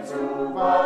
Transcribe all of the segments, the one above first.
Der Vater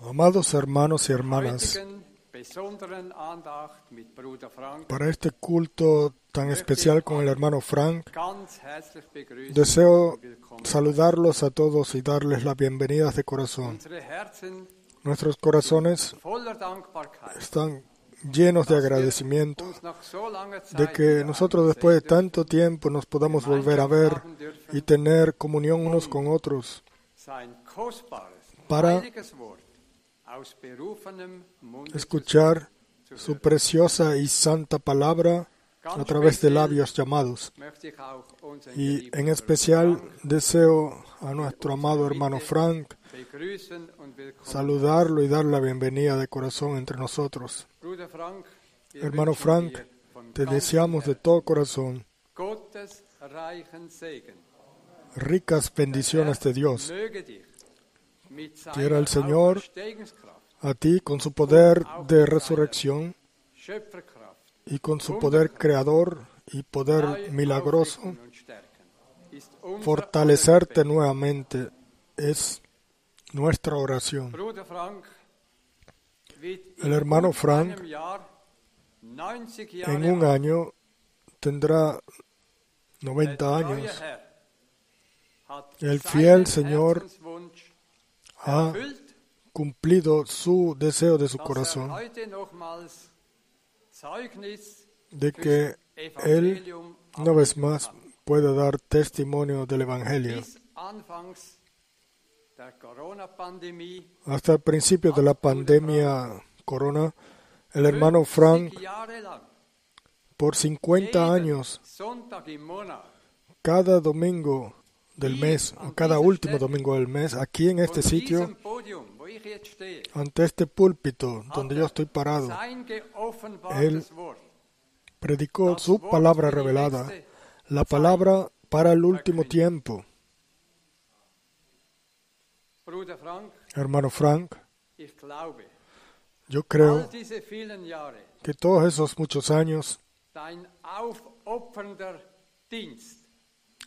Amados hermanos y hermanas, para este culto tan especial con el hermano Frank, deseo saludarlos a todos y darles las bienvenidas de corazón. Nuestros corazones están llenos de agradecimiento de que nosotros después de tanto tiempo nos podamos volver a ver y tener comunión unos con otros para escuchar su preciosa y santa palabra a través de labios llamados. Y en especial deseo a nuestro amado hermano Frank saludarlo y dar la bienvenida de corazón entre nosotros. Hermano Frank, Te deseamos de todo corazón ricas bendiciones de Dios. Quiera el Señor A ti con su poder de resurrección y con su poder creador y poder milagroso fortalecerte nuevamente es nuestra oración. El hermano Frank einem Jahr 90 Jahre En un año tendrá Der 90 treue años. El fiel Señor ha cumplido su deseo de su corazón de que él una vez más pueda dar testimonio del Evangelio. Hasta el principio de la pandemia corona, el hermano Frank 50 Jahre lang, por 50 jeden años, cada domingo del mes, o cada último domingo del mes, aquí en este sitio, stehe, ante este púlpito donde yo estoy parado, Wort, predicó su palabra revelada, la palabra para el último tiempo. Hermano Frank, yo creo que todos esos muchos años,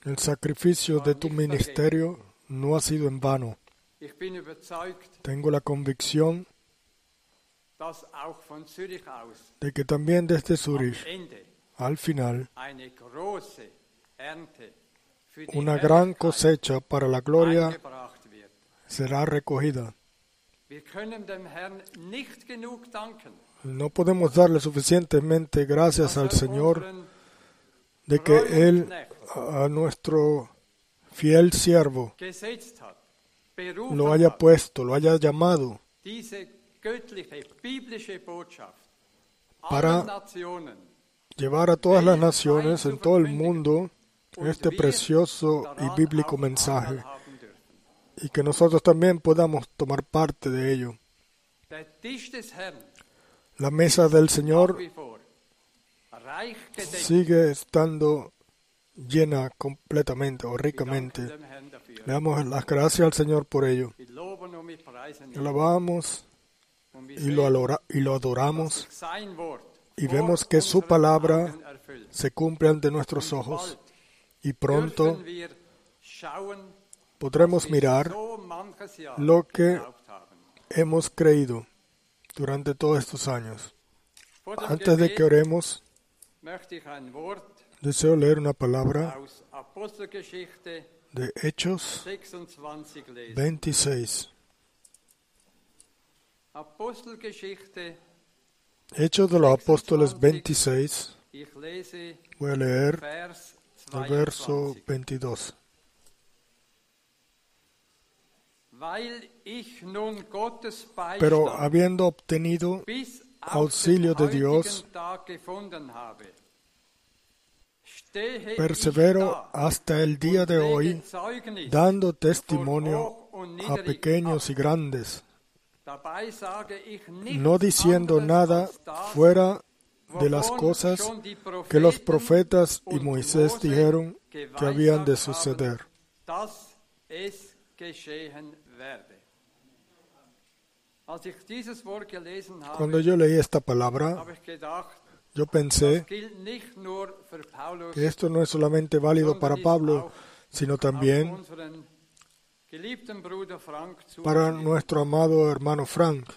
el sacrificio de tu ministerio no ha sido en vano. Tengo la convicción de que también desde am Zurich, al final, una gran cosecha para la gloria será recogida. No podemos darle suficientemente gracias al Señor de que Él, a nuestro fiel siervo, lo haya puesto, lo haya llamado Para- llevar a todas las naciones en todo el mundo und este precioso y bíblico mensaje y que nosotros también podamos tomar parte de ello. La mesa del Señor sigue estando llena completamente o ricamente. Le damos las gracias al Señor por ello. Ihn. alabamos y lo, alora- y lo adoramos. y vemos que su palabra. Se cumple ante nuestros ojos y pronto podremos mirar lo que hemos creído durante todos estos años. Antes de que oremos, deseo leer una palabra de Hechos 26 lesen. 26. Apostelgeschichte, Hechos de los Apóstoles 26. ich lese Voy a leer el verso 22. 22. Weil ich nun Gottes Pero habiendo obtenido auxilio de Dios, persevero hasta el día de hoy, dando testimonio a pequeños y grandes, no diciendo nada fuera de las cosas que los profetas y Moisés dijeron que habían de suceder. Cuando yo leí esta palabra, yo pensé que esto no es solamente válido para Pablo, sino también para nuestro amado hermano Frank.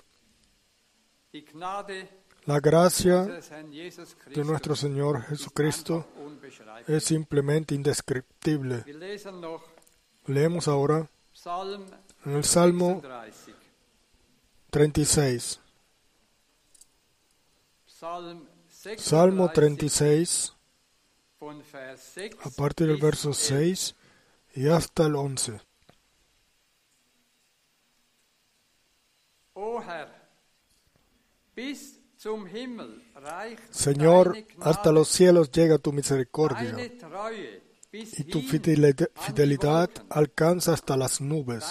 La gracia de nuestro Señor Jesucristo es simplemente indescriptible. Leemos ahora en el Salmo 36. 36. Psalm 36 Salmo 36, von Vers 6 a partir del verso 11. 6 y hasta el 11. O Herr, bis zum Himmel reicht Señor, hasta los cielos llega tu misericordia y tu fidelidad, alcanza hasta las nubes.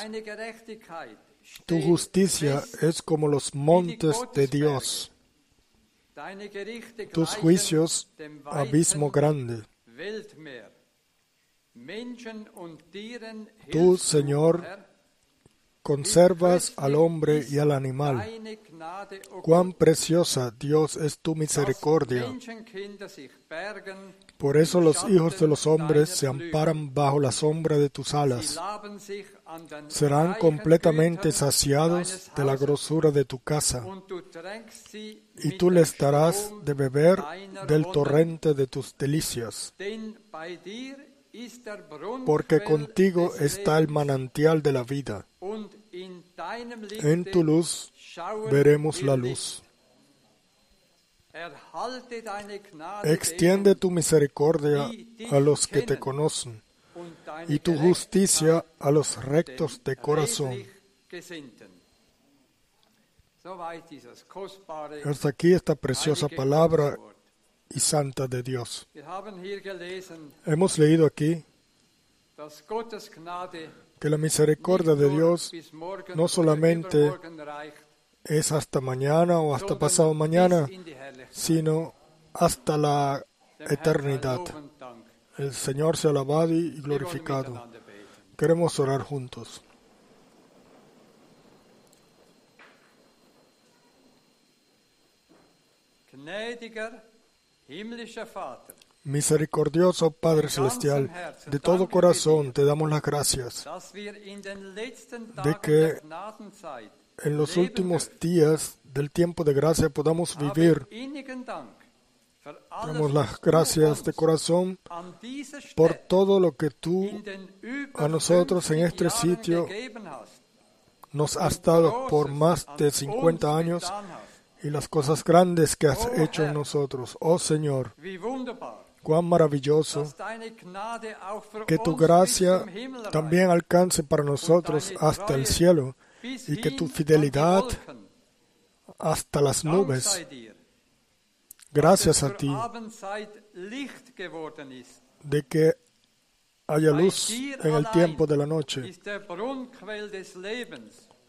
Tu justicia es como los montes de Dios, tus juicios abismo grande. Tú, Señor, Conservas al hombre y al animal. Cuán preciosa, Dios, es tu misericordia. Por eso los hijos de los hombres se amparan bajo la sombra de tus alas. Serán completamente saciados de la grosura de tu casa. Y tú les darás de beber del torrente de tus delicias. Porque contigo está el manantial de la vida. En tu luz veremos la luz. Extiende tu misericordia a los que te conocen y tu justicia a los rectos de corazón. Hasta aquí esta preciosa palabra y santa de Dios. Hemos leído aquí que la misericordia de Dios no solamente es hasta mañana o hasta pasado mañana, sino hasta la eternidad. El Señor sea alabado y glorificado. Queremos orar juntos. Misericordioso Padre Celestial, de todo corazón te damos las gracias De que en los últimos días del tiempo de gracia podamos vivir. Damos las gracias de corazón por todo lo que tú a nosotros en 50 este sitio nos has dado por más de uns 50 años y las cosas grandes que has hecho en nosotros. Oh Señor, cuán maravilloso. Que tu gracia también alcance para nosotros hasta el cielo y que tu fidelidad hasta las nubes. Gracias a ti. De que haya luz en el tiempo de la noche.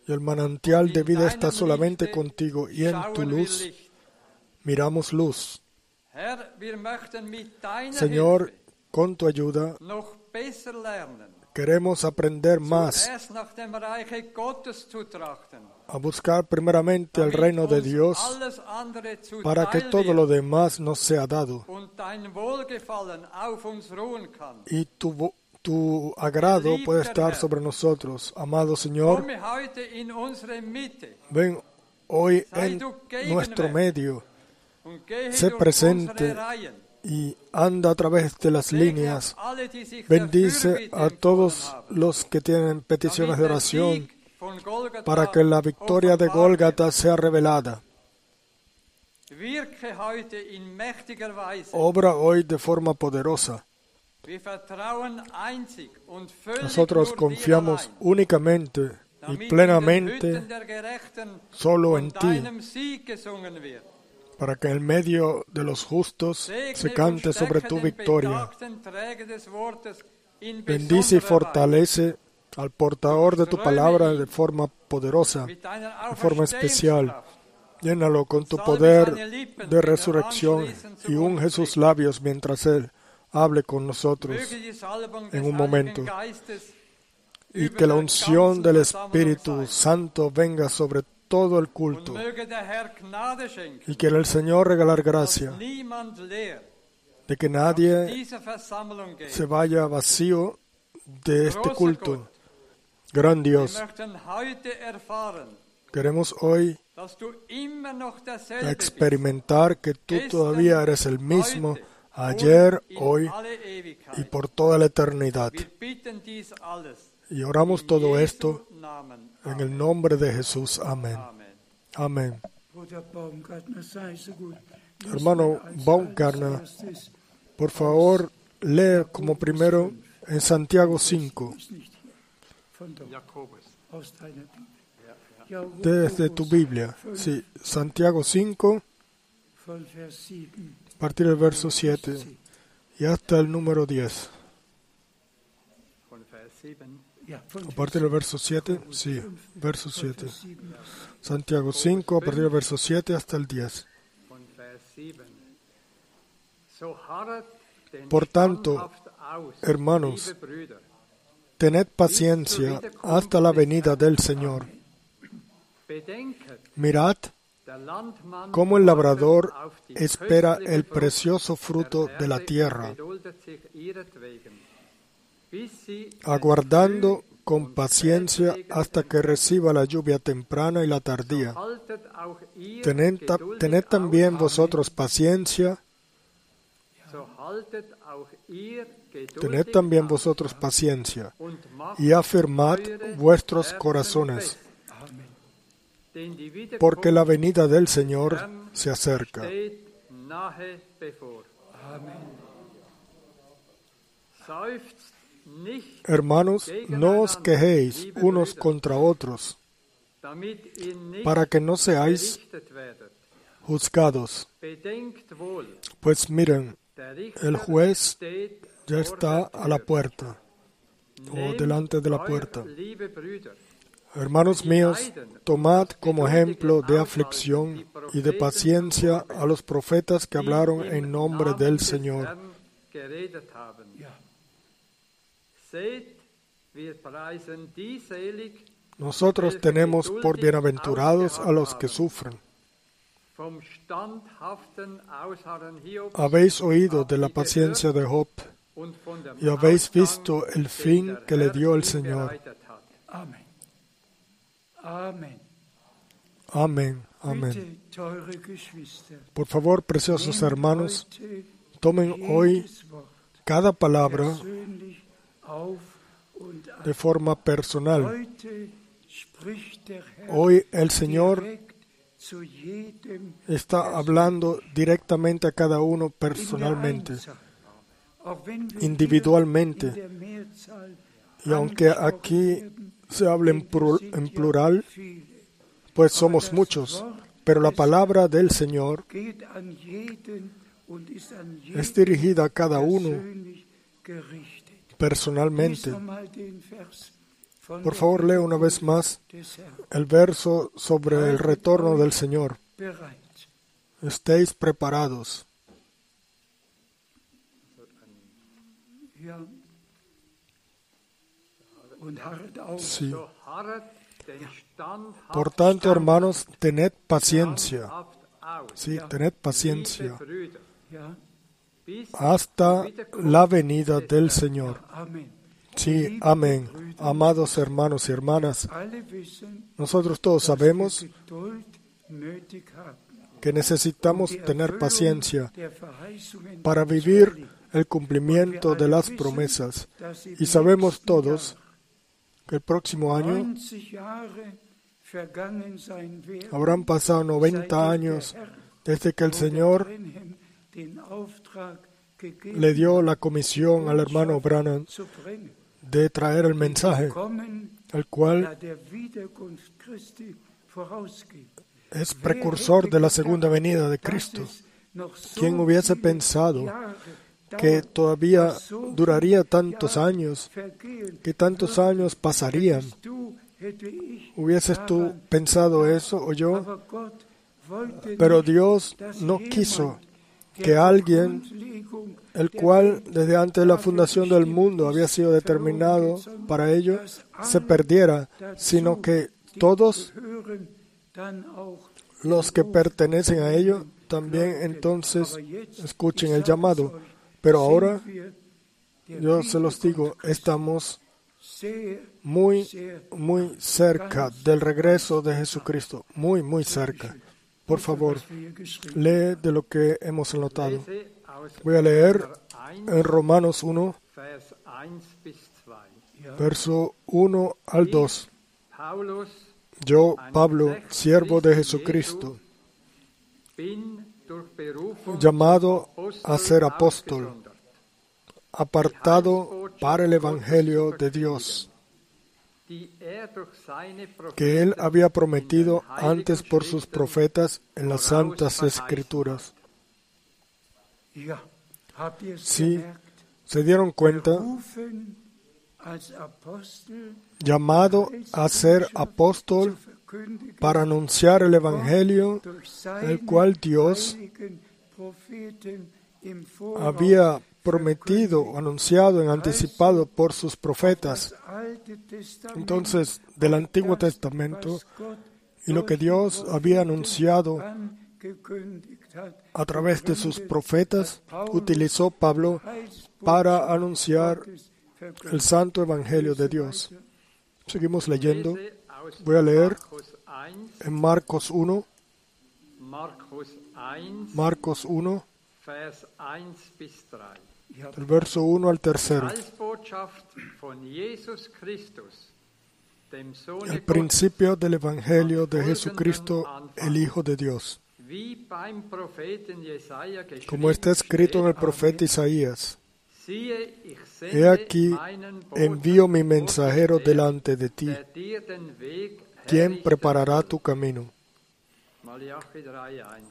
y el manantial de vida está solamente contigo y en tu luz. Miramos luz. Señor, con tu ayuda queremos aprender más a buscar primeramente el reino de Dios para que todo lo demás nos sea dado. Y tu, tu agrado puede estar sobre nosotros. Amado Señor, ven hoy en nuestro medio. Sé presente y anda a través de las líneas. Bendice a todos los que tienen peticiones de oración para que la victoria de Gólgata sea revelada. Obra hoy de forma poderosa. Nosotros confiamos únicamente y plenamente solo en ti, para que en medio de los justos se cante sobre tu victoria. Bendice y fortalece al portador de tu palabra de forma poderosa, de forma especial. Llénalo con tu poder de resurrección y unge sus labios mientras Él hable con nosotros en un momento. Y que la unción del Espíritu. Santo venga sobre todo el culto y que el Señor regalar gracia de que nadie se vaya vacío de este culto. Gran Dios, queremos hoy experimentar que tú todavía eres el mismo ayer, hoy y por toda la eternidad. Y oramos todo esto en el nombre de Jesús. Amén. Amén. Hermano Baumgartner, Por favor, lee como primero en Santiago 5, desde tu Biblia. Sí, Santiago 5, Von Vers 7. a partir del verso 7 y hasta el número 10. Von Vers 7. Ja, von A partir del verso 7, sí, verso 7. Vers 7. Santiago 5, a partir del verso 7 hasta el 10. von Vers 7. So harret denn Por tanto, hermanos, Tened paciencia hasta la venida del Señor. Mirad cómo el labrador espera el precioso fruto de la tierra, aguardando con paciencia hasta que reciba la lluvia temprana y la tardía. Tened, también vosotros paciencia, tened también vosotros paciencia, y afirmad vuestros corazones, porque la venida del Señor se acerca. Hermanos, no os quejéis unos contra otros, para que no seáis juzgados. Pues miren, el juez ya está a la puerta, o delante de la puerta. Hermanos míos, tomad como ejemplo de aflicción y de paciencia a los profetas que hablaron en nombre del Señor. Nosotros tenemos por bienaventurados a los que sufren. Habéis oído de la paciencia de Job y habéis visto el fin que le dio el Señor. Amén, amén. Geschwister, Por favor, preciosos hermanos, tomen hoy cada palabra de forma personal. Hoy el Señor está hablando directamente a cada uno personalmente. Individualmente. Y aunque aquí se hable en, plural, pues somos muchos, pero la palabra del Señor es dirigida a cada uno personalmente. Por favor, lea una vez más el verso sobre el retorno del Señor. Estéis preparados. Sí. Por tanto, hermanos, tened paciencia. Sí, tened paciencia hasta la venida del Señor. Sí, amén. Amados hermanos y hermanas, nosotros todos sabemos que necesitamos tener paciencia para vivir. El cumplimiento de las promesas. Y sabemos todos que el próximo año 90 Jahre vergangen sein werden, habrán pasado 90 años desde que el Señor le dio la comisión al hermano Branham de traer el mensaje, el cual es precursor de la segunda venida de Cristo. ¿Quién hubiese pensado que todavía duraría tantos años, que tantos años pasarían? ¿Hubieses tú pensado eso o yo? Pero Dios no quiso que alguien, el cual desde antes de la fundación del mundo había sido determinado para ello, se perdiera, sino que todos los que pertenecen a ello también entonces escuchen el llamado. Pero ahora, yo se los digo, estamos muy, muy cerca del regreso de Jesucristo, muy, muy cerca. Por favor, lee de lo que hemos anotado. Voy a leer en Romanos 1, verso 1 al 2. Yo, Pablo, siervo de Jesucristo, llamado a ser apóstol, apartado para el Evangelio de Dios, que él había prometido antes por sus profetas en las santas escrituras. Sí, se dieron cuenta, llamado a ser apóstol para anunciar el Evangelio, el cual Dios había prometido, anunciado en anticipado por sus profetas. Entonces, del Antiguo Testamento y lo que Dios había anunciado a través de sus profetas, utilizó Pablo para anunciar el santo Evangelio de Dios. Seguimos leyendo. Voy a leer en Marcos 1. Marcos 1, del verso 1 al tercero. El principio del Evangelio de Jesucristo, el Hijo de Dios. Como está escrito en el profeta Isaías. He aquí, envío mi mensajero delante de ti, quien preparará tu camino.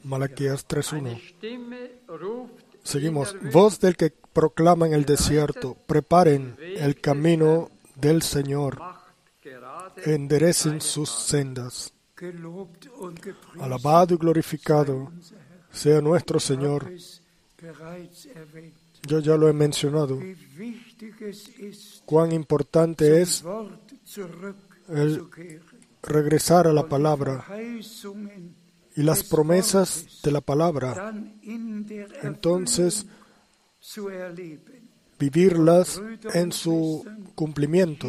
Malaquías 3.1. Seguimos. Voz del que proclama en el desierto, preparen el camino del Señor, enderecen sus sendas. Alabado y glorificado sea nuestro Señor. Yo ya lo he mencionado. Cuán importante es el regresar a la palabra y las promesas de la palabra, entonces vivirlas en su cumplimiento.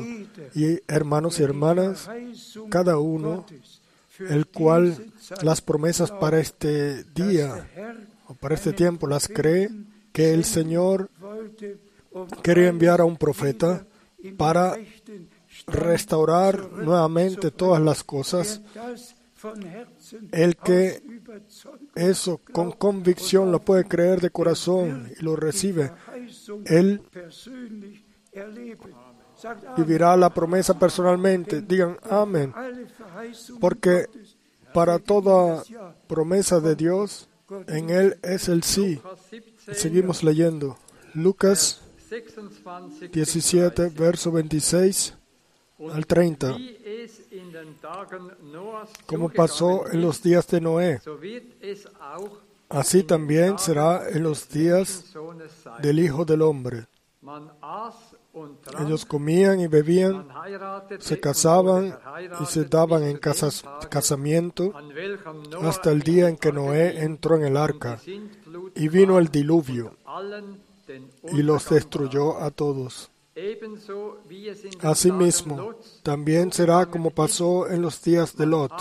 Y hermanos y hermanas, cada uno, el cual las promesas para este día o para este tiempo las cree, que el Señor quería enviar a un profeta para restaurar nuevamente todas las cosas el que eso con convicción lo puede creer de corazón y lo recibe, él vivirá la promesa personalmente. Digan amén. Porque para toda promesa de Dios, en Él es el sí. Seguimos leyendo. Lucas 17, verso 26 al 30 como pasó en los días de Noé. Así también será en los días del Hijo del Hombre. Ellos comían y bebían, se casaban y se daban en casamiento hasta el día en que Noé entró en el arca y vino el diluvio y los destruyó a todos. Asimismo, también será como pasó en los días de Lot.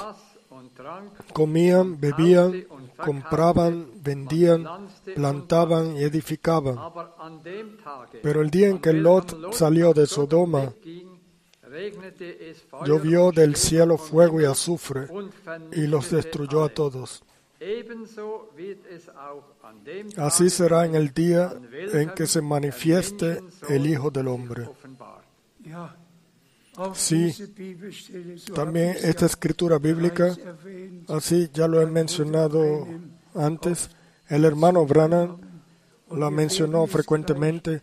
Comían, bebían, compraban, vendían, plantaban y edificaban. Pero el día en que Lot salió de Sodoma, llovió del cielo fuego y azufre y los destruyó a todos. Así será en el día en que se manifieste el Hijo del Hombre. Sí, también esta escritura bíblica, así ya lo he mencionado antes, el hermano Branham la mencionó frecuentemente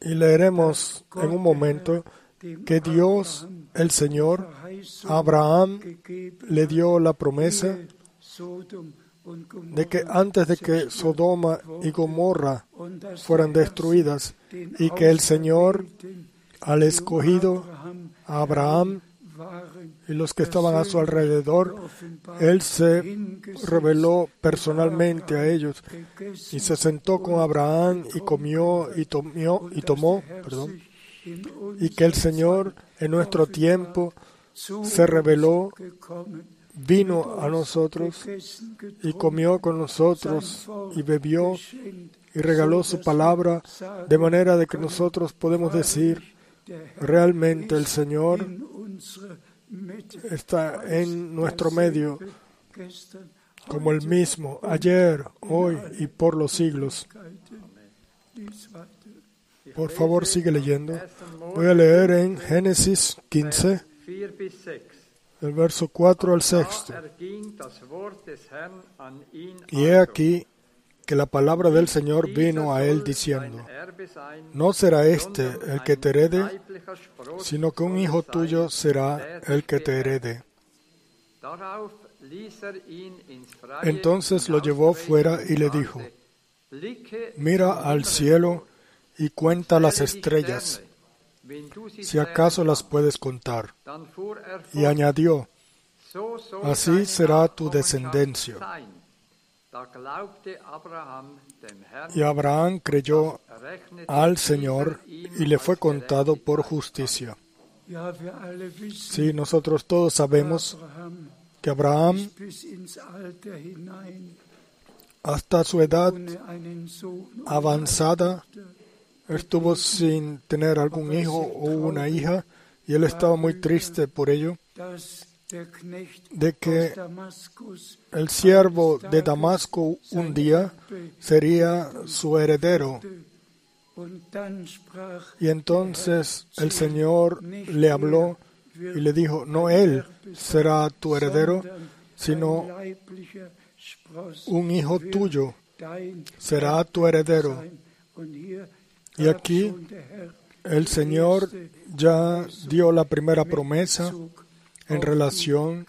y leeremos en un momento que Dios, el Señor, a Abraham le dio la promesa de que antes de que Sodoma y Gomorra fueran destruidas y que el Señor al escogido a Abraham y los que estaban a su alrededor, Él se reveló personalmente a ellos y se sentó con Abraham y comió y, tomó, y tomó perdón, y que el Señor en nuestro tiempo se reveló, vino a nosotros y comió con nosotros y bebió y regaló su palabra de manera de que nosotros podemos decir, realmente el Señor está en nuestro medio como el mismo, ayer, hoy y por los siglos. Por favor, sigue leyendo. Voy a leer en Génesis 15, el verso 4 al 6. Y he aquí que la palabra del Señor vino a él diciendo, no será este el que te herede, sino que un hijo tuyo será el que te herede. Entonces lo llevó fuera y le dijo, mira al cielo y cuenta las estrellas, si acaso las puedes contar. Y añadió, así será tu descendencia. Y Abraham creyó al Señor y le fue contado por justicia. Sí, nosotros todos sabemos que Abraham hasta su edad avanzada. estuvo sin tener algún hijo o una hija y él estaba muy triste por ello de que el siervo de Damasco un día sería su heredero. Y entonces el Señor le habló y le dijo, no él será tu heredero, sino un hijo tuyo será tu heredero. Y aquí el Señor ya dio la primera promesa en relación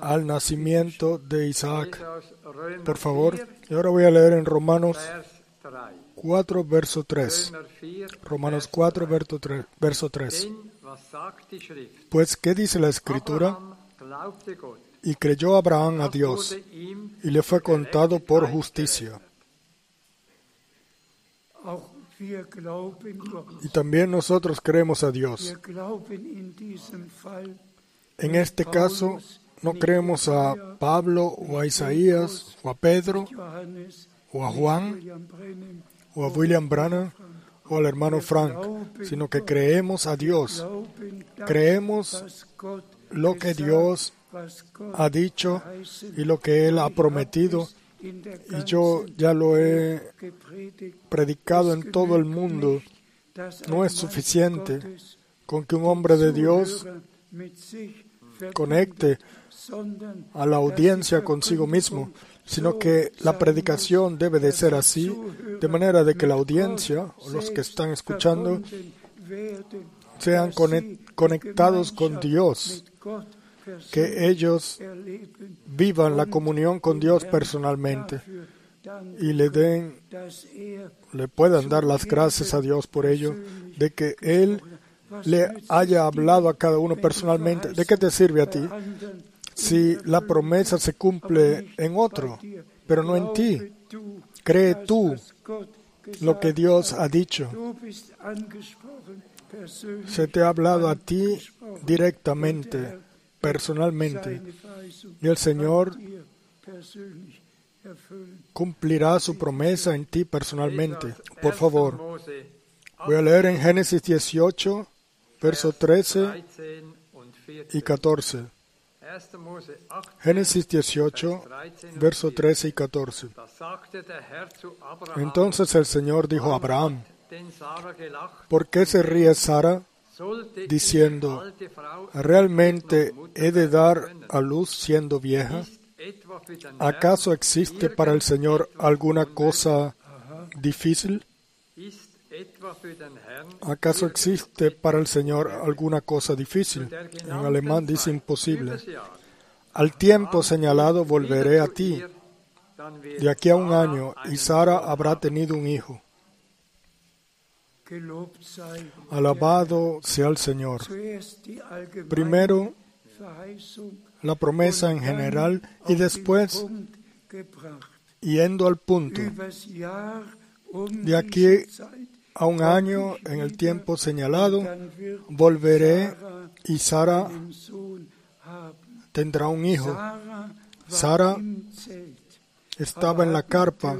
al nacimiento de Isaac. Por favor, y ahora voy a leer en Romanos 4, verso 3. Romanos 4, verso 3. Pues, ¿qué dice la Escritura? Y creyó Abraham a Dios, y le fue contado por justicia. Y también nosotros creemos a Dios. En este caso, no creemos a Pablo o a Isaías o a Pedro o a Juan o a William Branham o al hermano Frank, sino que creemos a Dios. Creemos lo que Dios ha dicho y lo que Él ha prometido y yo ya lo he predicado en todo el mundo. No es suficiente con que un hombre de Dios conecte a la audiencia consigo mismo, sino que la predicación debe de ser así, de manera de que la audiencia, o los que están escuchando, sean conectados con Dios que ellos vivan la comunión con Dios personalmente y le den, le puedan dar las gracias a Dios por ello, de que Él le haya hablado a cada uno personalmente. ¿De qué te sirve a ti si la promesa se cumple en otro, pero no en ti? Cree tú lo que Dios ha dicho. Se te ha hablado a ti directamente personalmente y el Señor cumplirá su promesa en ti personalmente. Por favor, voy a leer en Génesis 18, verso 13 y 14. Génesis 18, verso 13 y 14. Entonces el Señor dijo a Abraham, ¿por qué se ríe Sara? Diciendo, ¿realmente he de dar a luz siendo vieja? ¿Acaso existe para el Señor alguna cosa difícil? ¿Acaso existe para el Señor alguna cosa difícil? En alemán dice imposible. Al tiempo señalado volveré a ti. De aquí a un año, y Sara habrá tenido un hijo. Alabado sea el Señor. Primero la promesa en general y después yendo al punto. De aquí a un año en el tiempo señalado, volveré y Sara tendrá un hijo. Sara estaba en la carpa,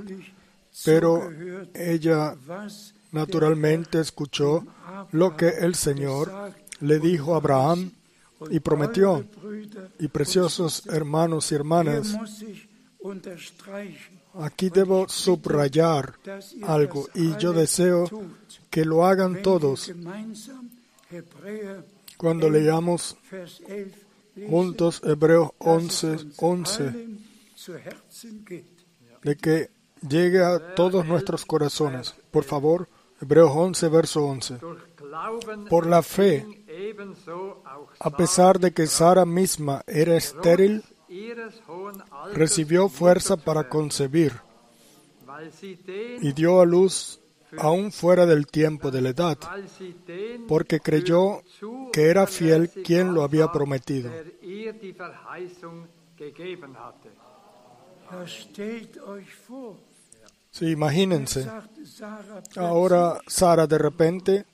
pero ella naturalmente escuchó lo que el Señor le dijo a Abraham y prometió. Y preciosos hermanos y hermanas, aquí debo subrayar algo y yo deseo que lo hagan todos cuando leamos juntos Hebreos 11, 11, de que llegue a todos nuestros corazones. Por favor, Hebreos 11, verso 11. Por la fe, a pesar de que Sara misma era estéril, recibió fuerza para concebir y dio a luz aún fuera del tiempo de la edad, porque creyó que era fiel quien lo había prometido. Sí, imagínense. Ahora Sara de repente,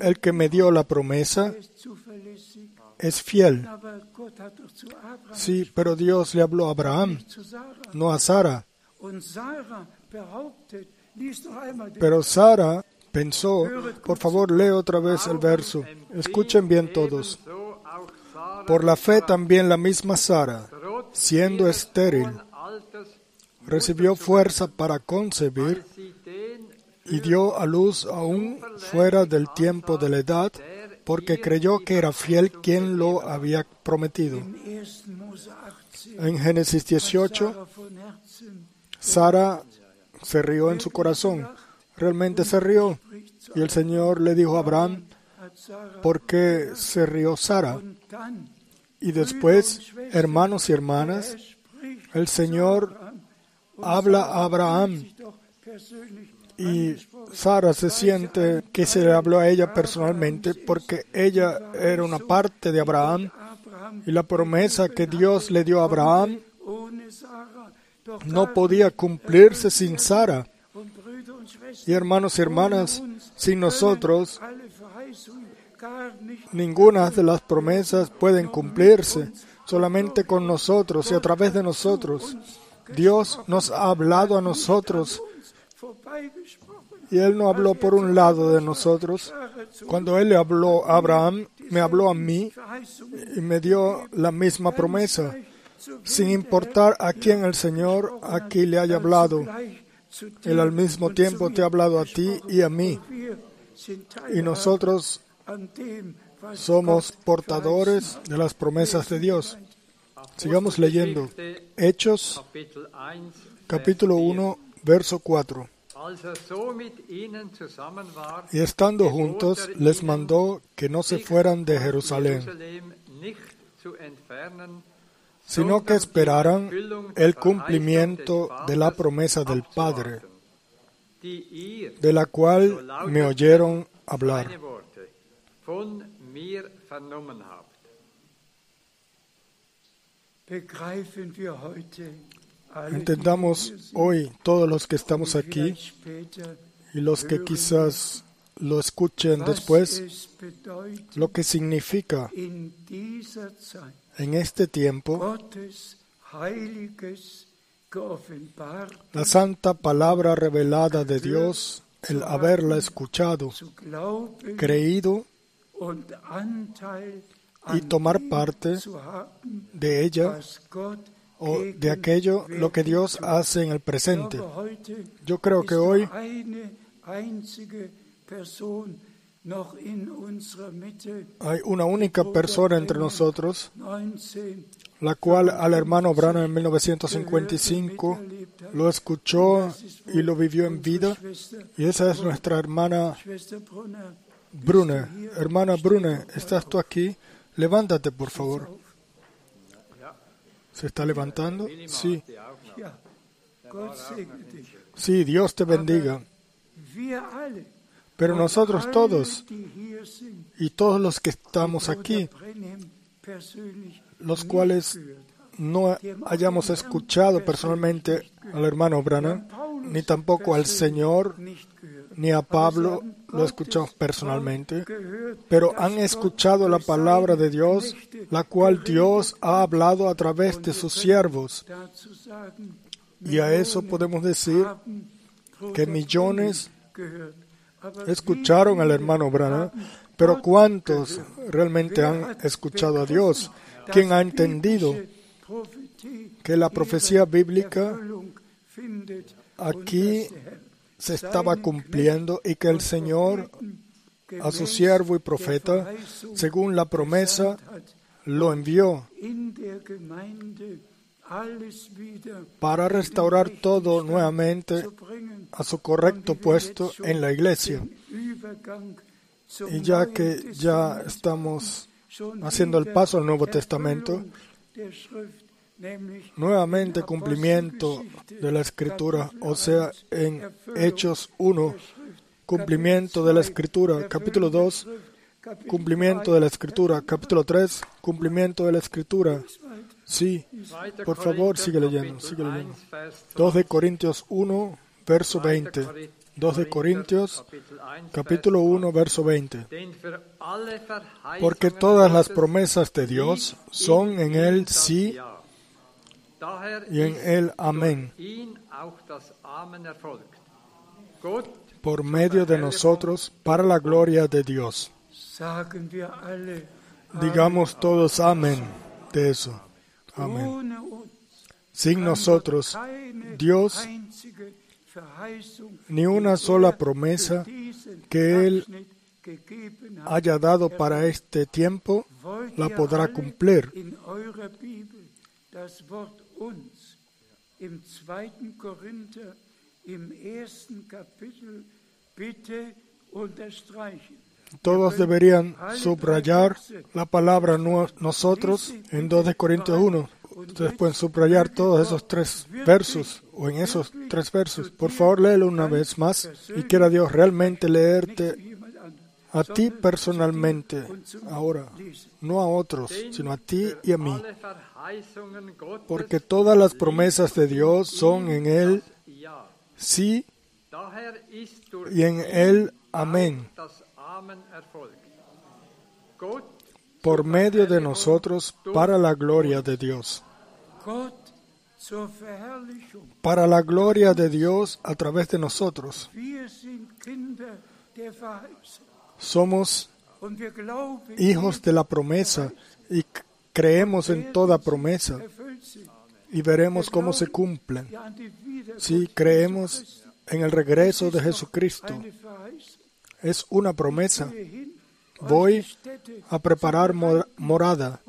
el que me dio la promesa es fiel. Sí, pero Dios le habló a Abraham, no a Sara. Pero Sara pensó, por favor, lee otra vez el verso. Escuchen bien todos. Por la fe también la misma Sara, siendo estéril, recibió fuerza para concebir y dio a luz aún fuera del tiempo de la edad, porque creyó que era fiel quien lo había prometido. En Génesis 18, Sara se rió en su corazón, realmente se rió. Y el Señor le dijo a Abraham, ¿por qué se rió Sara? Y después, hermanos y hermanas, el Señor habla a Abraham y Sara se siente que se le habló a ella personalmente porque ella era una parte de Abraham y la promesa que Dios le dio a Abraham no podía cumplirse sin Sara. Y hermanos y hermanas, sin nosotros, ninguna de las promesas pueden cumplirse, solamente con nosotros y a través de nosotros. Dios nos ha hablado a nosotros y Él no habló por un lado de nosotros. Cuando Él le habló a Abraham, me habló a mí y me dio la misma promesa sin importar a quién el Señor aquí le haya hablado. Él al mismo tiempo te ha hablado a ti y a mí. Y nosotros somos portadores de las promesas de Dios. Sigamos leyendo. Hechos, capítulo 1, verso 4. Y estando juntos, les mandó que no se fueran de Jerusalén sino que esperaran el cumplimiento de la promesa del Padre, de la cual me oyeron hablar. Entendamos hoy todos los que estamos aquí y los que quizás lo escuchen después, lo que significa en este tiempo la santa palabra revelada de Dios, el haberla escuchado, creído y tomar parte de ella o de aquello lo que Dios hace en el presente. Yo creo que hoy hay una única persona entre nosotros, la cual al hermano Branham en 1955 lo escuchó y lo vivió en vida, y esa es nuestra hermana Brune. Hermana Brune, ¿estás tú aquí? Levántate, por favor. ¿Se está levantando? Sí. Sí, Dios te bendiga. Pero nosotros todos y todos los que estamos aquí, los cuales no hayamos escuchado personalmente al hermano Branham, ni tampoco al Señor, ni a Pablo lo escuchamos personalmente, pero han escuchado la palabra de Dios, la cual Dios ha hablado a través de sus siervos. Y a eso podemos decir que millones escucharon al hermano Branham, pero ¿cuántos realmente han escuchado a Dios? ¿Quién ha entendido que la profecía bíblica aquí se estaba cumpliendo y que el Señor a su siervo y profeta, según la promesa, lo envió para restaurar todo nuevamente a su correcto puesto en la iglesia. Y ya que ya estamos haciendo el paso al Nuevo Testamento, nuevamente cumplimiento de la Escritura, o sea, en Hechos 1, cumplimiento de la Escritura, capítulo 2, cumplimiento de la Escritura, capítulo 3, cumplimiento de la Escritura. Sí, por favor, sigue leyendo, sigue leyendo. 2 de Corintios 1, verso 20. 2 de Corintios, capítulo 1, verso 20. Porque todas las promesas de Dios son en Él sí y en Él amén. Por medio de nosotros, para la gloria de Dios. Digamos todos amén de eso. Amén. Sin nosotros, Dios ni una sola promesa que Él haya dado para este tiempo la podrá cumplir. Todos deberían subrayar la palabra nosotros en 2 de Corintios 1. Ustedes pueden subrayar todos esos tres versos o en esos tres versos. Por favor, léelo una vez más y quiera Dios realmente leerte a ti personalmente ahora, no a otros, sino a ti y a mí. Porque todas las promesas de Dios son en Él sí y en Él amén. Por medio de nosotros para la gloria de Dios. Para la gloria de Dios a través de nosotros. Somos hijos de la promesa y creemos en toda promesa y veremos cómo se cumplen. Si creemos en el regreso de Jesucristo, es una promesa. Voy a preparar morada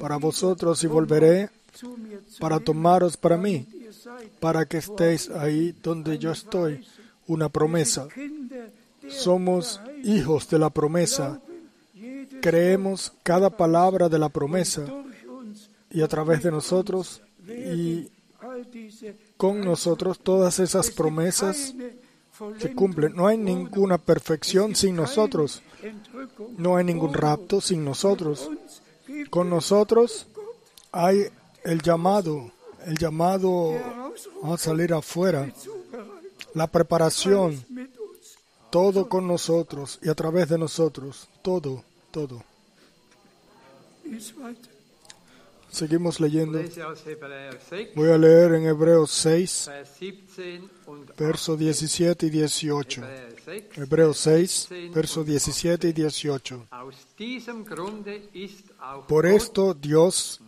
para vosotros y volveré para tomaros para mí, para que estéis ahí donde yo estoy. Una promesa. Somos hijos de la promesa. Creemos cada palabra de la promesa y a través de nosotros y con nosotros todas esas promesas se cumplen. No hay ninguna perfección sin nosotros. No hay ningún rapto sin nosotros. Con nosotros hay el llamado, el llamado a salir afuera, la preparación, todo con nosotros y a través de nosotros, todo, todo. Seguimos leyendo. Voy a leer en Hebreos 6, versos 17 y 18. Hebreos 6, versos 17 y 18. Por esto Dios,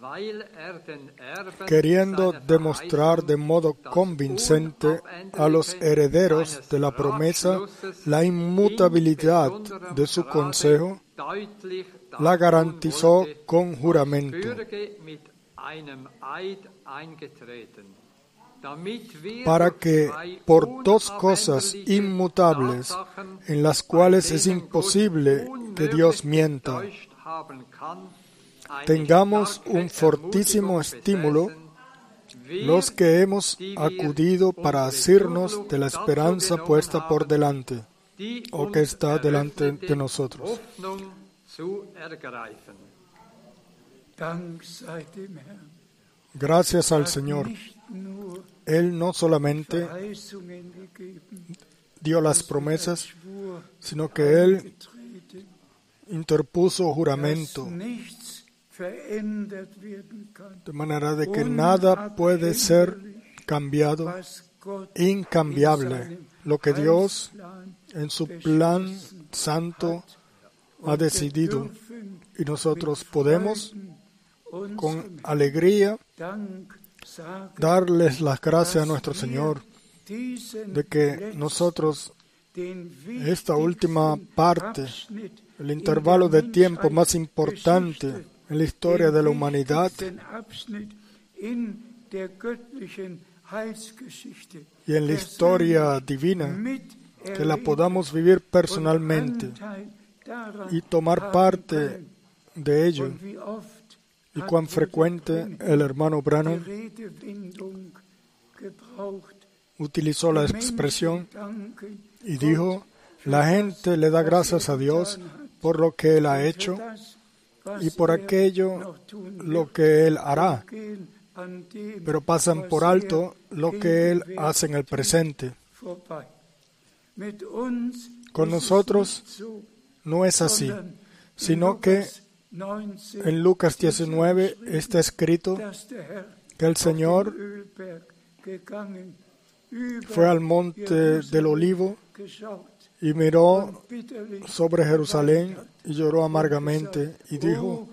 queriendo demostrar de modo convincente a los herederos de la promesa la inmutabilidad de su consejo, la garantizó con juramento para que por dos cosas inmutables en las cuales es imposible que Dios mienta, tengamos un fortísimo estímulo los que hemos acudido para asirnos de la esperanza puesta por delante o que está delante de nosotros. Gracias al Señor. Él no solamente dio las promesas, sino que Él interpuso juramento de manera de que nada puede ser cambiado, incambiable. Lo que Dios en su plan santo ha decidido y nosotros podemos con alegría darles las gracias a nuestro Señor de que nosotros esta última parte, el intervalo de tiempo más importante en la historia de la humanidad y en la historia divina, que la podamos vivir personalmente y tomar parte de ello. Y cuán frecuente el hermano Branham utilizó la expresión y dijo, la gente le da gracias a Dios por lo que Él ha hecho y por aquello lo que Él hará, pero pasan por alto lo que Él hace en el presente. Con nosotros no es así, sino que en Lucas 19 está escrito que el Señor fue al monte del olivo y miró sobre Jerusalén y lloró amargamente y dijo,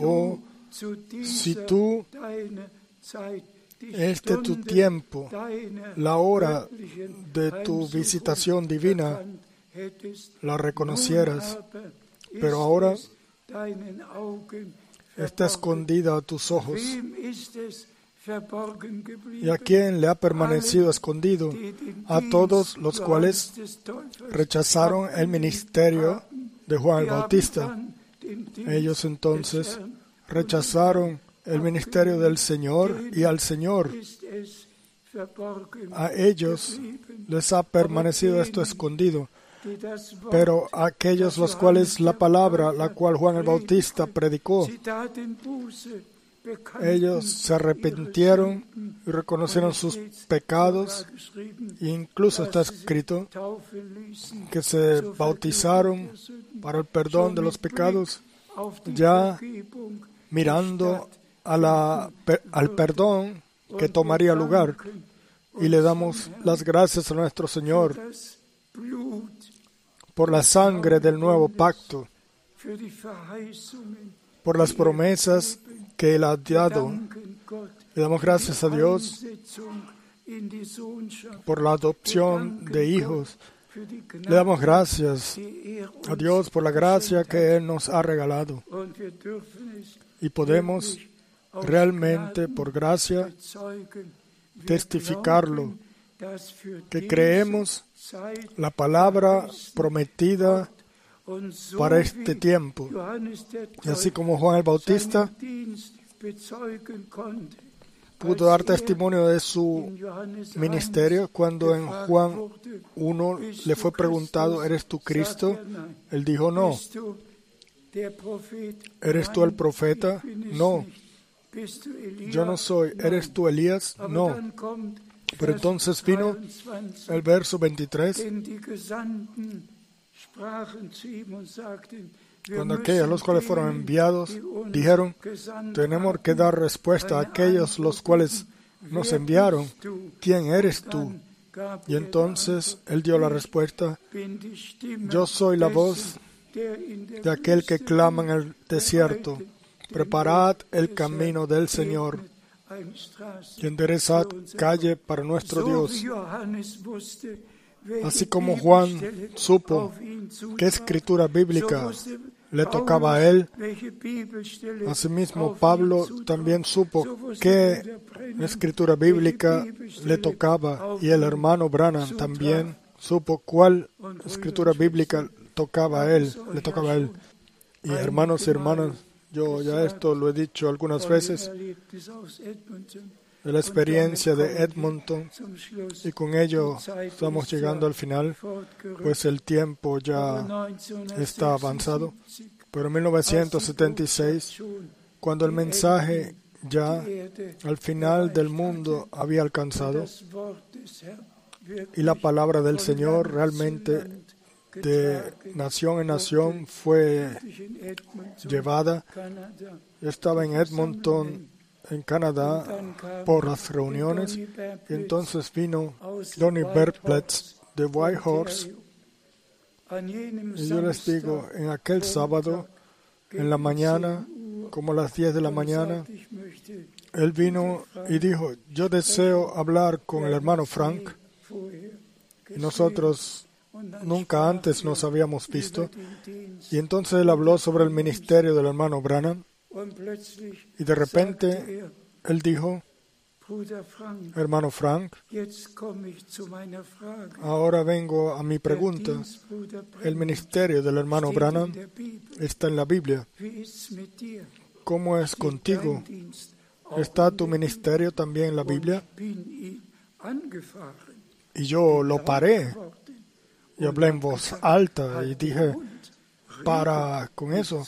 oh, si tú, este tu tiempo, la hora de tu visitación divina, la reconocieras, pero ahora está escondida a tus ojos. ¿Y a quién le ha permanecido escondido? A todos los cuales rechazaron el ministerio de Juan el Bautista. Ellos entonces rechazaron el ministerio del Señor y al Señor. A ellos les ha permanecido esto escondido. Pero aquellos los cuales la palabra, la cual Juan el Bautista predicó, ellos se arrepintieron y reconocieron sus pecados. Incluso está escrito que se bautizaron para el perdón de los pecados, ya mirando al perdón que tomaría lugar. Y le damos las gracias a nuestro Señor por la sangre del nuevo pacto, por las promesas que Él ha dado. Le damos gracias a Dios por la adopción de hijos. Le damos gracias a Dios por la gracia que Él nos ha regalado. Y podemos realmente, por gracia, testificarlo, que creemos la palabra prometida para este tiempo. Y así como Juan el Bautista pudo dar testimonio de su ministerio cuando en Juan 1 le fue preguntado, ¿eres tú Cristo? Él dijo, no. ¿Eres tú el profeta? No. Yo no soy. ¿Eres tú Elías? No. Pero entonces vino el verso 23 cuando aquellos los cuales fueron enviados dijeron, tenemos que dar respuesta a aquellos los cuales nos enviaron, ¿quién eres tú? Y entonces él dio la respuesta, yo soy la voz de aquel que clama en el desierto, preparad el camino del Señor y enderezad calle para nuestro Dios. Así como Juan supo qué escritura bíblica le tocaba a él, asimismo Pablo también supo qué escritura bíblica le tocaba y el hermano Branham también supo cuál escritura bíblica tocaba a él, le tocaba a él. Y hermanos y hermanas, yo ya esto lo he dicho algunas veces, de la experiencia de Edmonton y con ello estamos llegando al final, pues el tiempo ya está avanzado. Pero en 1976, cuando el mensaje ya al final del mundo había alcanzado y la palabra del Señor realmente de nación en nación fue llevada. Estaba en Edmonton, en Canadá, por las reuniones y entonces vino Donny Berpletz de Whitehorse y yo les digo, en aquel sábado, en la mañana, como a las 10 de la mañana, él vino y dijo, yo deseo hablar con el hermano Frank. Y nosotros nunca antes nos habíamos visto. Y entonces él habló sobre el ministerio del hermano Branham. Y de repente él dijo, Hermano Frank, ahora vengo a mi pregunta. El ministerio del hermano Branham está en la Biblia. ¿Cómo es contigo? ¿Está tu ministerio también en la Biblia? Y yo lo paré y hablé en voz alta y dije, para con eso,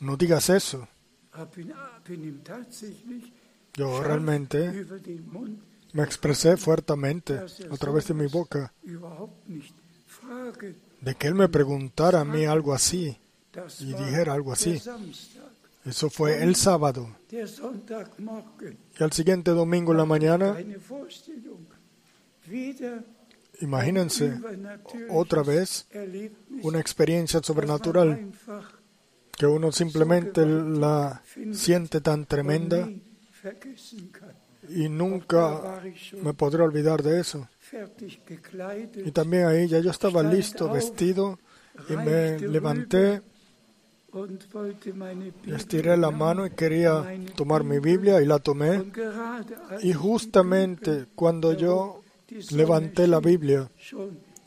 no digas eso. Yo realmente me expresé fuertemente a través de mi boca de que él me preguntara a mí algo así y dijera algo así. Eso fue el sábado. Y al siguiente domingo en la mañana, imagínense otra vez una experiencia sobrenatural que uno simplemente la siente tan tremenda y nunca me podré olvidar de eso. Y también ahí ya yo estaba listo, vestido, y me levanté, estiré la mano y quería tomar mi Biblia y la tomé. Y justamente cuando yo levanté la Biblia,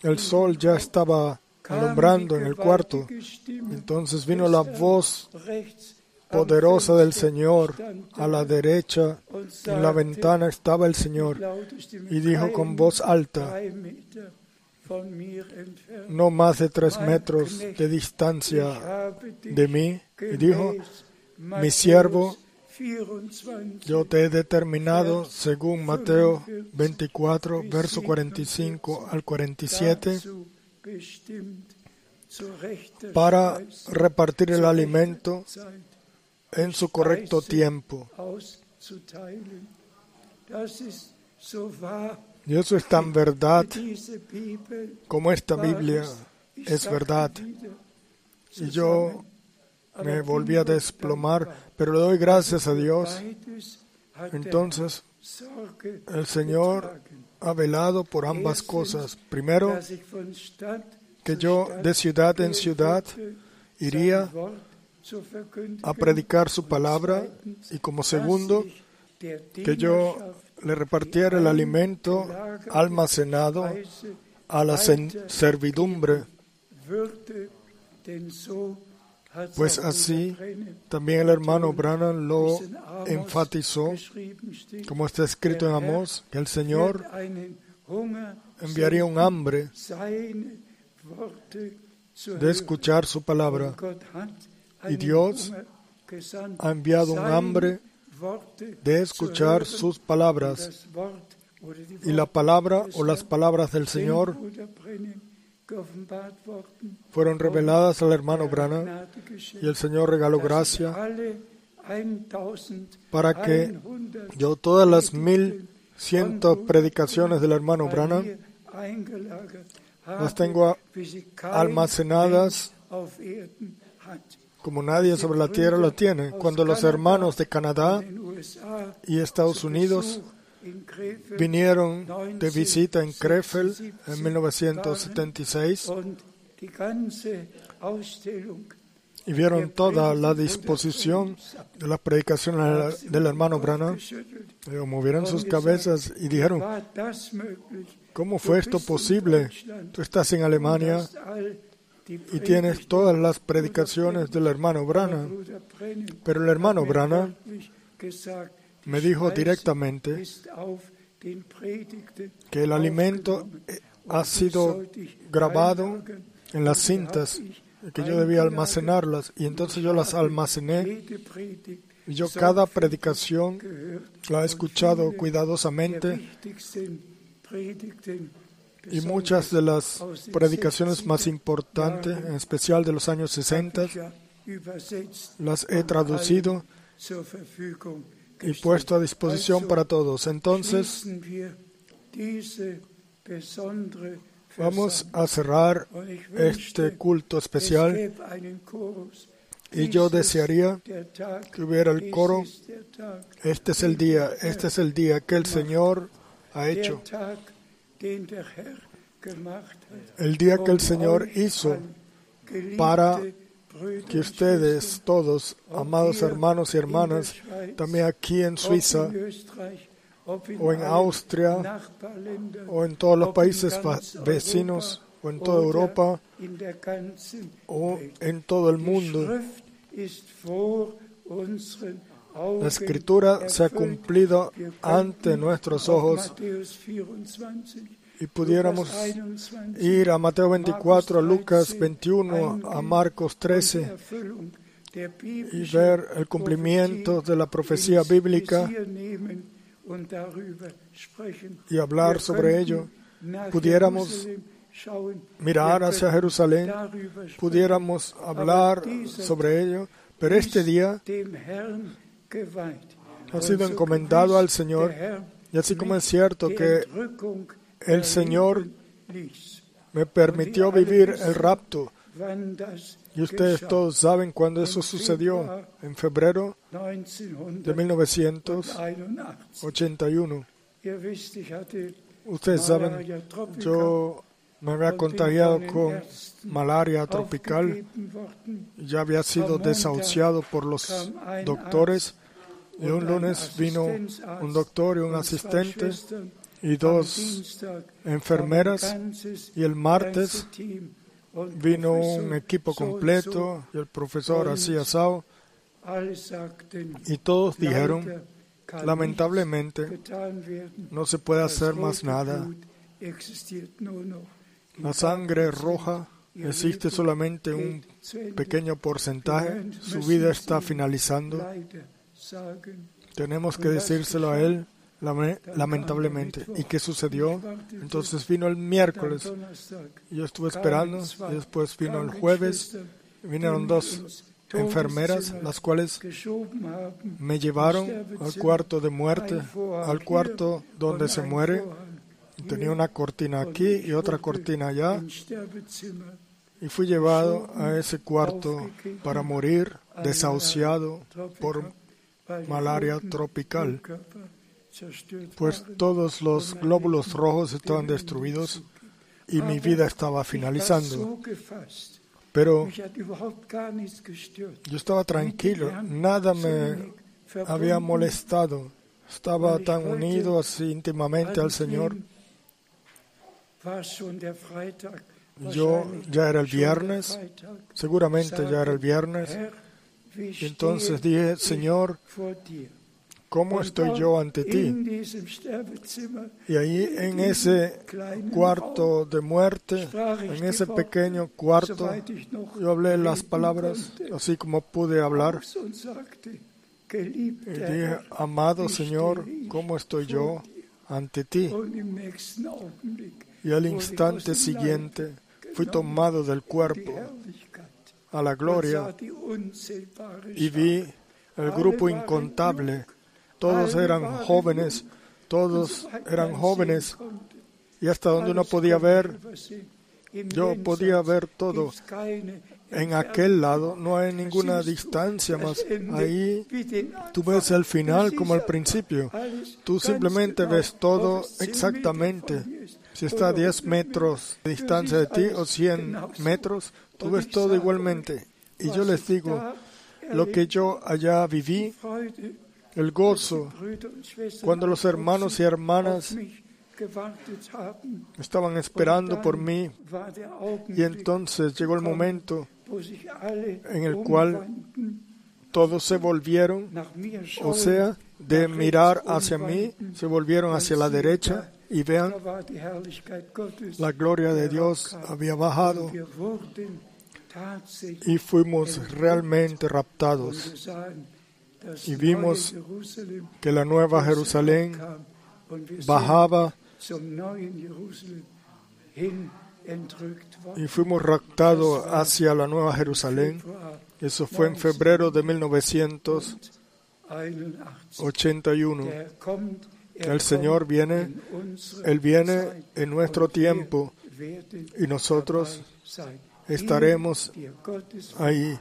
el sol ya estaba alumbrando en el cuarto. Entonces vino la voz poderosa del Señor. A la derecha, en la ventana estaba el Señor y dijo con voz alta, no más de tres metros de distancia de mí, y dijo, mi siervo, yo te he determinado, según Mateo 24, verso 45 al 47, para repartir el alimento en su correcto tiempo. Y eso es tan verdad como esta Biblia es verdad. Y yo me volví a desplomar, pero le doy gracias a Dios. Entonces, el Señor ha velado por ambas cosas. Primero, que yo de ciudad en ciudad iría a predicar su palabra y como segundo, que yo le repartiera el alimento almacenado a la servidumbre. Pues así también el hermano Branham lo enfatizó, como está escrito en Amós, que el Señor enviaría un hambre de escuchar su palabra. Y Dios ha enviado un hambre de escuchar sus palabras. Y la palabra o las palabras del Señor fueron reveladas al hermano Brana y el Señor regaló gracia para que yo todas las mil ciento predicaciones del hermano Brana las tengo almacenadas como nadie sobre la tierra lo tiene. Cuando los hermanos de Canadá y Estados Unidos vinieron de visita en Krefeld en 1976 y vieron toda la disposición de la predicación del hermano Branham, movieron sus cabezas y dijeron, ¿cómo fue esto posible? Tú estás en Alemania, y tienes todas las predicaciones del hermano Brana. Pero el hermano Brana me dijo directamente que el alimento eh, ha sido grabado en las cintas, que yo debía almacenarlas, y entonces yo las almacené. Yo cada predicación la he escuchado cuidadosamente. y muchas de las predicaciones más importantes, en especial de los años 60, las he traducido y puesto a disposición para todos. Entonces, vamos a cerrar este culto especial y yo desearía que hubiera el coro. Este es el día, este es el día que el Señor ha hecho. El día que el Señor hizo para que ustedes todos, amados hermanos y hermanas, también aquí en Suiza o en Austria o en todos los países vecinos o en toda Europa o en todo el mundo, la escritura se ha cumplido ante nuestros ojos y pudiéramos ir a Mateo 24, a Lucas 21, a Marcos 13 y ver el cumplimiento de la profecía bíblica y hablar sobre ello, pudiéramos mirar hacia Jerusalén, pudiéramos hablar sobre ello, pero este día ha sido encomendado al Señor y así como es cierto que el Señor me permitió vivir el rapto. Y ustedes todos saben cuándo eso sucedió, en febrero de 1981. Ustedes saben, yo me había contagiado con malaria tropical, ya había sido desahuciado por los doctores y un lunes vino un doctor y un asistente y dos enfermeras y el martes vino un equipo completo y el profesor así asado. Y todos dijeron lamentablemente no se puede hacer más nada. La sangre roja existe solamente un pequeño porcentaje. Su vida está finalizando. Tenemos que decírselo a él lamentablemente. ¿Y qué sucedió? Entonces vino el miércoles. Yo estuve esperando y después vino el jueves. Vinieron dos enfermeras, las cuales me llevaron al cuarto de muerte, al cuarto donde se muere. Tenía una cortina aquí y otra cortina allá. Y fui llevado a ese cuarto para morir desahuciado por malaria tropical pues todos los glóbulos rojos estaban destruidos y mi vida estaba finalizando. Pero yo estaba tranquilo, nada me había molestado, estaba tan unido así íntimamente al Señor. Yo ya era el viernes, seguramente ya era el viernes, entonces dije, Señor, ¿Cómo estoy yo ante ti? Y ahí en ese cuarto de muerte, en ese pequeño cuarto, yo hablé las palabras así como pude hablar. Y dije, amado Señor, ¿cómo estoy yo ante ti? Y al instante siguiente fui tomado del cuerpo a la gloria y vi el grupo incontable todos eran jóvenes, todos eran jóvenes. Y hasta donde uno podía ver, yo podía ver todo. En aquel lado no hay ninguna distancia más. Ahí tú ves el final como el principio. Tú simplemente ves todo exactamente. Si está a 10 metros de distancia de ti o 100 metros, tú ves todo igualmente. Y yo les digo, lo que yo allá viví, el gozo cuando los hermanos y hermanas estaban esperando por mí y entonces llegó el momento en el cual todos se volvieron, o sea, de mirar hacia mí, se volvieron hacia la derecha y vean, la gloria de Dios había bajado y fuimos realmente raptados. Y vimos que la nueva Jerusalén bajaba y fuimos raptados hacia la nueva Jerusalén. Eso fue en febrero de 1981. El Señor viene, Él viene en nuestro tiempo y nosotros estaremos ahí.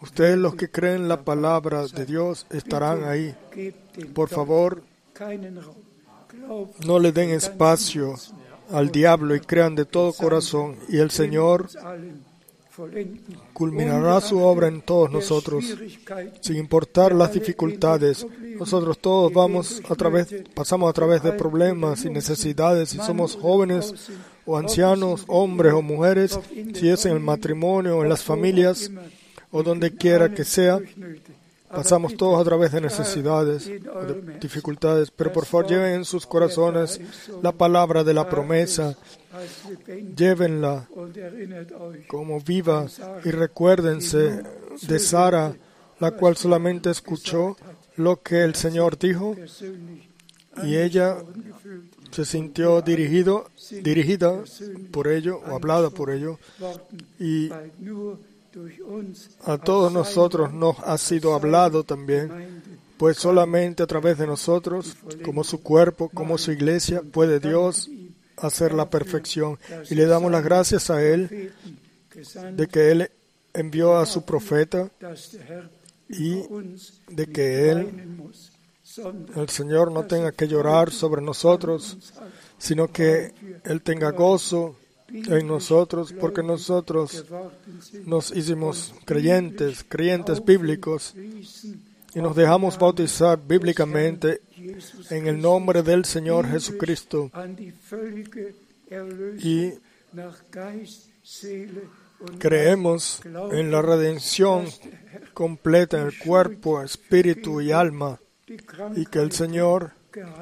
Ustedes los que creen la palabra de Dios estarán ahí. Por favor, no le den espacio al diablo y crean de todo corazón y el Señor culminará su obra en todos nosotros, sin importar las dificultades. Nosotros todos vamos a través, pasamos a través de problemas y necesidades, si somos jóvenes o ancianos, hombres o mujeres, si es en el matrimonio o en las familias o donde quiera que sea. Pasamos todos a través de necesidades, de dificultades, pero por favor lleven en sus corazones la palabra de la promesa, llévenla como viva y recuérdense de Sara, la cual solamente escuchó lo que el Señor dijo y ella se sintió dirigido, dirigida por ello o hablada por ello y a todos nosotros nos ha sido hablado también, pues solamente a través de nosotros, como su cuerpo, como su iglesia, puede Dios hacer la perfección. Y le damos las gracias a Él de que Él envió a su profeta y de que Él, el Señor, no tenga que llorar sobre nosotros, sino que Él tenga gozo en nosotros, porque nosotros nos hicimos creyentes, creyentes bíblicos, y nos dejamos bautizar bíblicamente en el nombre del Señor Jesucristo. Y creemos en la redención completa en el cuerpo, espíritu y alma, y que el Señor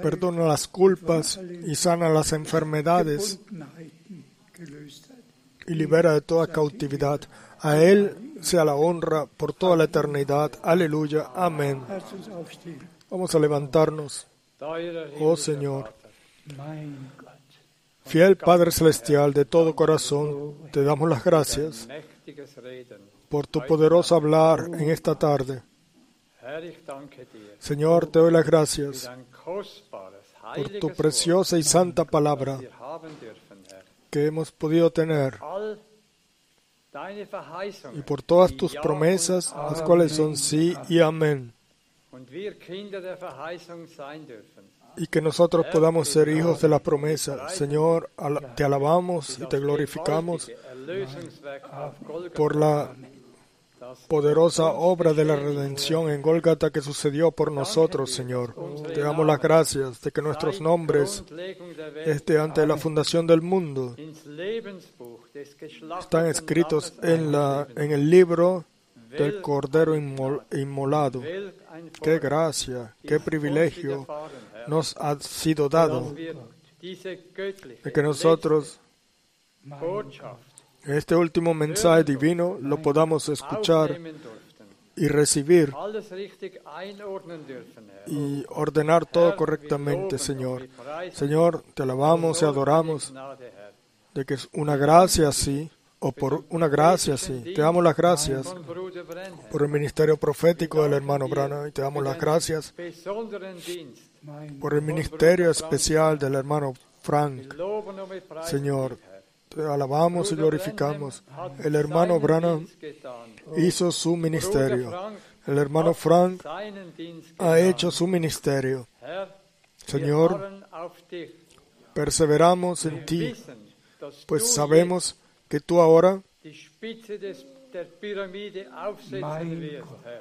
perdona las culpas y sana las enfermedades y libera de toda cautividad. A Él sea la honra por toda la eternidad. Aleluya. Amén. Vamos a levantarnos. Oh Señor, fiel Padre Celestial, de todo corazón, te damos las gracias por tu poderoso hablar en esta tarde. Señor, te doy las gracias por tu preciosa y santa palabra que hemos podido tener y por todas tus promesas, las cuales son sí y amén. Y que nosotros podamos ser hijos de la promesa. Señor, te alabamos y te glorificamos por la poderosa obra de la redención en Golgata que sucedió por nosotros, Señor. Te damos las gracias de que nuestros nombres estén ante la fundación del mundo. Están escritos en, la, en el libro del Cordero inmolado. Qué gracia, qué privilegio nos ha sido dado de que nosotros este último mensaje divino lo podamos escuchar y recibir y ordenar todo correctamente, Señor. Señor, te alabamos y adoramos de que es una gracia así, o por una gracia así. Te damos las gracias por el ministerio profético del hermano Brana y te damos las gracias por el ministerio especial del hermano Frank. Señor, alabamos y glorificamos. El hermano Branham hizo su ministerio. El hermano Frank ha hecho su ministerio. Señor, perseveramos en ti, pues sabemos que tú ahora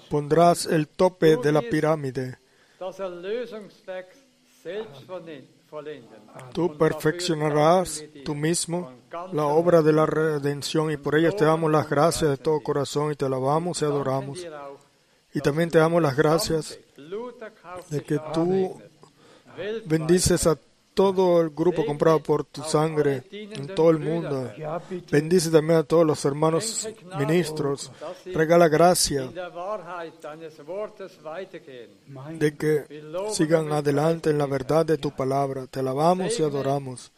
pondrás el tope de la pirámide. Tú perfeccionarás tú mismo la obra de la redención y por ello te damos las gracias de todo corazón y te alabamos y adoramos. Y también te damos las gracias de que tú bendices a todo el grupo comprado por tu sangre en todo el mundo. Bendice también a todos los hermanos ministros. Regala gracia de que sigan adelante en la verdad de tu palabra. Te alabamos y adoramos.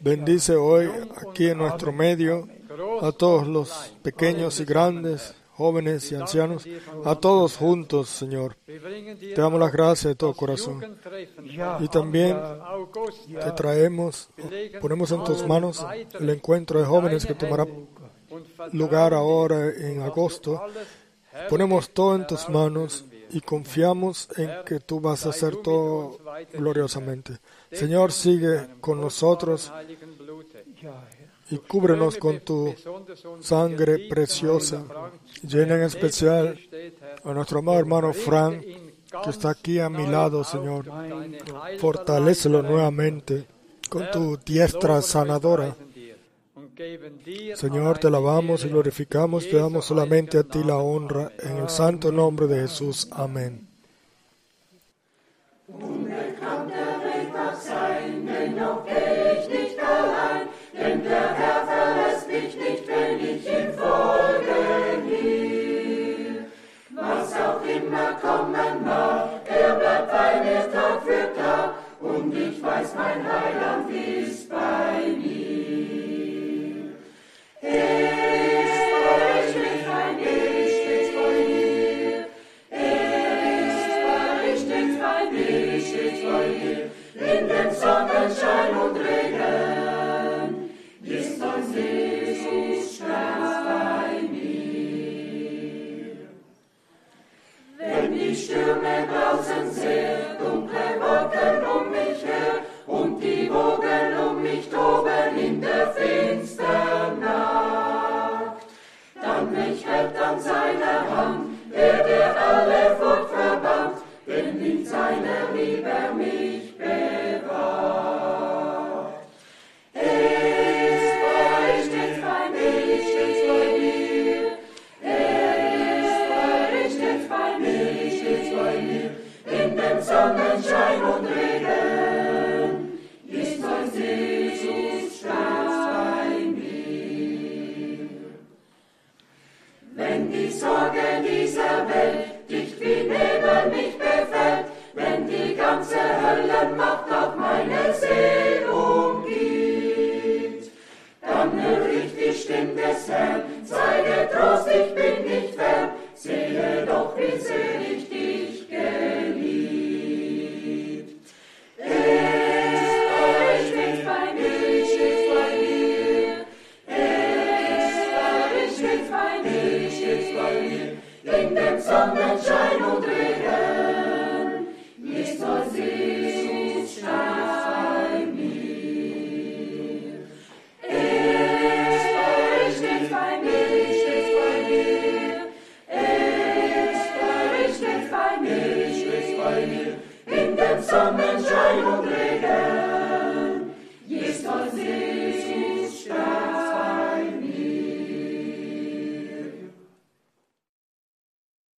Bendice hoy aquí en nuestro medio a todos los pequeños y grandes, jóvenes y ancianos, a todos juntos, Señor. Te damos las gracias de todo corazón. Y también te traemos, ponemos en tus manos el encuentro de jóvenes que tomará lugar ahora en agosto. Ponemos todo en tus manos y confiamos en que tú vas a hacer todo gloriosamente. Señor, sigue con nosotros y cúbrenos con tu sangre preciosa. Llena en especial a nuestro amado hermano Frank, que está aquí a mi lado, Señor. Fortalécelo nuevamente con tu diestra sanadora. Señor, te alabamos y glorificamos, te damos solamente a ti la honra, en el santo nombre de Jesús. Amén. denn der deine Tag wird da, und ich weiß, mein Heiland ist bei mir. Hey.